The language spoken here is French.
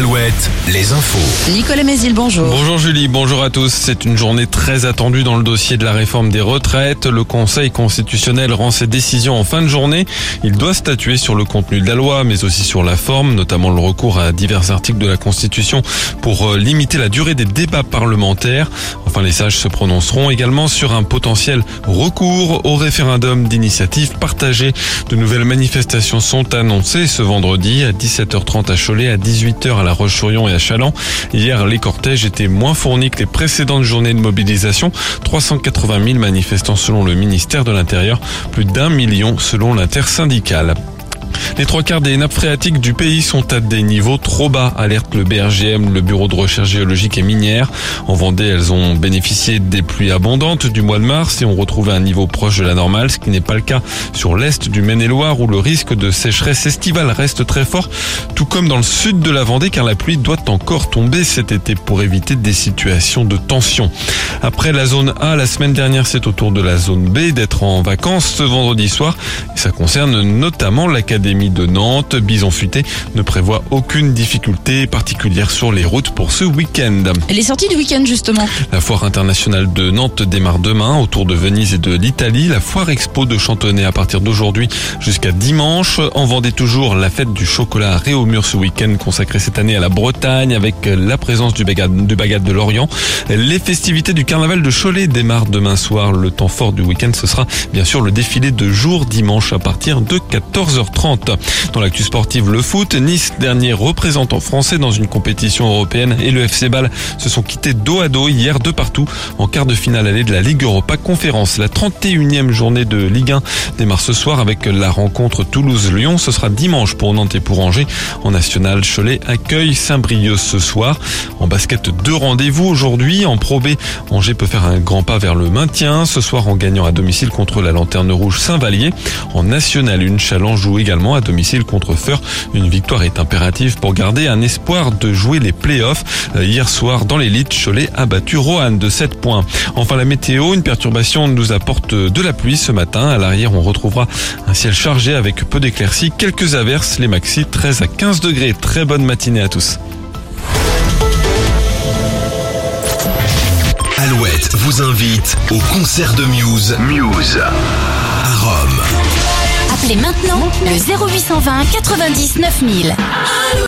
Alouette, les infos. Nicolas Mézil, bonjour. Bonjour Julie, bonjour à tous. C'est une journée très attendue dans le dossier de la réforme des retraites. Le Conseil constitutionnel rend ses décisions en fin de journée. Il doit statuer sur le contenu de la loi, mais aussi sur la forme, notamment le recours à divers articles de la Constitution pour euh, limiter la durée des débats parlementaires. Enfin, les sages se prononceront également sur un potentiel recours au référendum d'initiative partagée. De nouvelles manifestations sont annoncées ce vendredi à 17h30 à Cholet, à 18h à La Roche-sur-Yon et à Chaland. Hier, les cortèges étaient moins fournis que les précédentes journées de mobilisation. 380 000 manifestants selon le ministère de l'Intérieur, plus d'un million selon l'intersyndicale. Les trois quarts des nappes phréatiques du pays sont à des niveaux trop bas, alerte le BRGM, le Bureau de recherche géologique et minière. En Vendée, elles ont bénéficié des pluies abondantes du mois de mars et ont retrouvé un niveau proche de la normale, ce qui n'est pas le cas sur l'est du Maine-et-Loire où le risque de sécheresse estivale reste très fort, tout comme dans le sud de la Vendée car la pluie doit encore tomber cet été pour éviter des situations de tension. Après la zone A, la semaine dernière, c'est au tour de la zone B d'être en vacances ce vendredi soir. Ça concerne notamment l'Académie de Nantes. Bison Futé ne prévoit aucune difficulté particulière sur les routes pour ce week-end. Les sorties du week-end, justement. La foire internationale de Nantes démarre demain autour de Venise et de l'Italie. La foire expo de Chantonnay à partir d'aujourd'hui jusqu'à dimanche. En Vendée toujours la fête du chocolat Réaumur ce week-end consacrée cette année à la Bretagne avec la présence du bagade, du bagade de Lorient. Les festivités du carnaval de Cholet démarrent demain soir. Le temps fort du week-end, ce sera bien sûr le défilé de jour dimanche à partir de 14h30. Dans l'actu sportive, le foot, Nice, dernier représentant français dans une compétition européenne et le FC Ball se sont quittés dos à dos hier de partout en quart de finale allée de la Ligue Europa Conférence. La 31e journée de Ligue 1 démarre ce soir avec la rencontre Toulouse-Lyon. Ce sera dimanche pour Nantes et pour Angers. En national, Cholet accueille Saint-Brieuc ce soir. En basket, deux rendez-vous aujourd'hui. En Pro B, Angers peut faire un grand pas vers le maintien. Ce soir, en gagnant à domicile contre la Lanterne Rouge Saint-Vallier. En national, une challenge joue également à domicile contre Feur. Une victoire est impérative pour garder un espoir de jouer les playoffs. Euh, Hier soir, dans l'élite, Cholet a battu Roanne de 7 points. Enfin, la météo, une perturbation nous apporte de la pluie ce matin. À l'arrière, on retrouvera un ciel chargé avec peu d'éclaircies, quelques averses, les maxi 13 à 15 degrés. Très bonne matinée à tous. Alouette vous invite au concert de Muse. Muse. Appelez maintenant le 0820 99 9000.